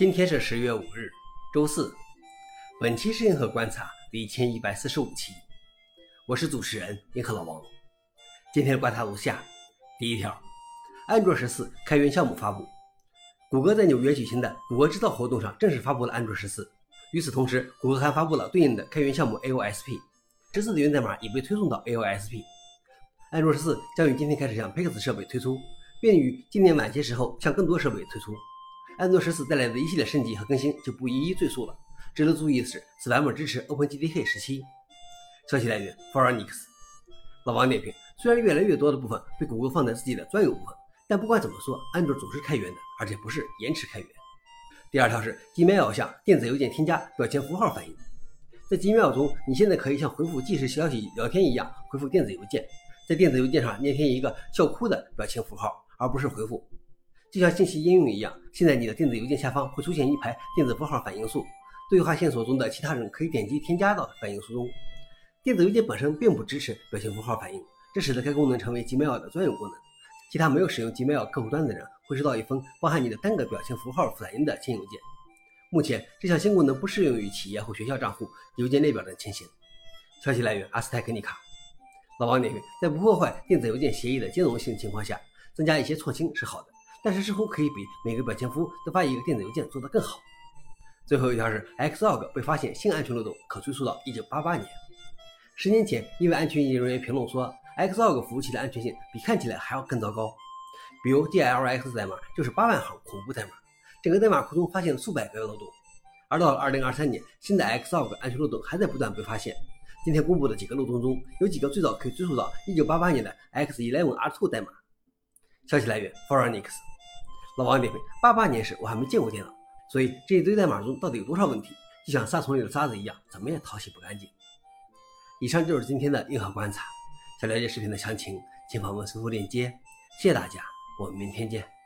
今天是十月五日，周四。本期是银河观察第一千一百四十五期，我是主持人银河老王。今天的观察如下：第一条，安卓十四开源项目发布。谷歌在纽约举行的谷歌制造活动上正式发布了安卓十四。与此同时，谷歌还发布了对应的开源项目 AOSP。十四的源代码已被推送到 AOSP。安卓十四将于今天开始向 Pix 设备推出，并于今年晚些时候向更多设备推出。安卓十四带来的一系列升级和更新就不一一赘述了。值得注意的是，此版本支持 OpenJDK 十七。消息来源 f o r e n i x 老王点评：虽然越来越多的部分被谷歌放在自己的专有部分，但不管怎么说，安卓总是开源的，而且不是延迟开源。第二条是 Gmail 向电子邮件添加表情符号反应。在 Gmail 中，你现在可以像回复即时消息聊天一样回复电子邮件，在电子邮件上粘贴一个笑哭的表情符号，而不是回复。就像信息应用一样，现在你的电子邮件下方会出现一排电子符号反应素，对话线索中的其他人可以点击添加到反应素中。电子邮件本身并不支持表情符号反应，这使得该功能成为 Gmail 的专有功能。其他没有使用 Gmail 客户端的人会收到一封包含你的单个表情符号反应的新邮件。目前，这项新功能不适用于企业或学校账户、邮件列表等情形。消息来源：阿斯泰克尼卡。老王点评：在不破坏电子邮件协议的兼容性情况下，增加一些创新是好的。但是似乎可以比每个表情符都发一个电子邮件做得更好。最后一条是 Xlog 被发现新安全漏洞，可追溯到1988年。十年前，一位安全研究人员评论说，Xlog 服务器的安全性比看起来还要更糟糕。比如 DLX 代码就是八万行恐怖代码，整个代码库中发现了数百个漏洞。而到了2023年，新的 Xlog 安全漏洞还在不断被发现。今天公布的几个漏洞中，有几个最早可以追溯到1988年的 X11R2 代码。消息来源 f o r e n i x 老王点评：八八年时我还没见过电脑，所以这一堆代码中到底有多少问题，就像沙丛里的沙子一样，怎么也淘洗不干净。以上就是今天的硬核观察。想了解视频的详情，请访问搜索链接。谢谢大家，我们明天见。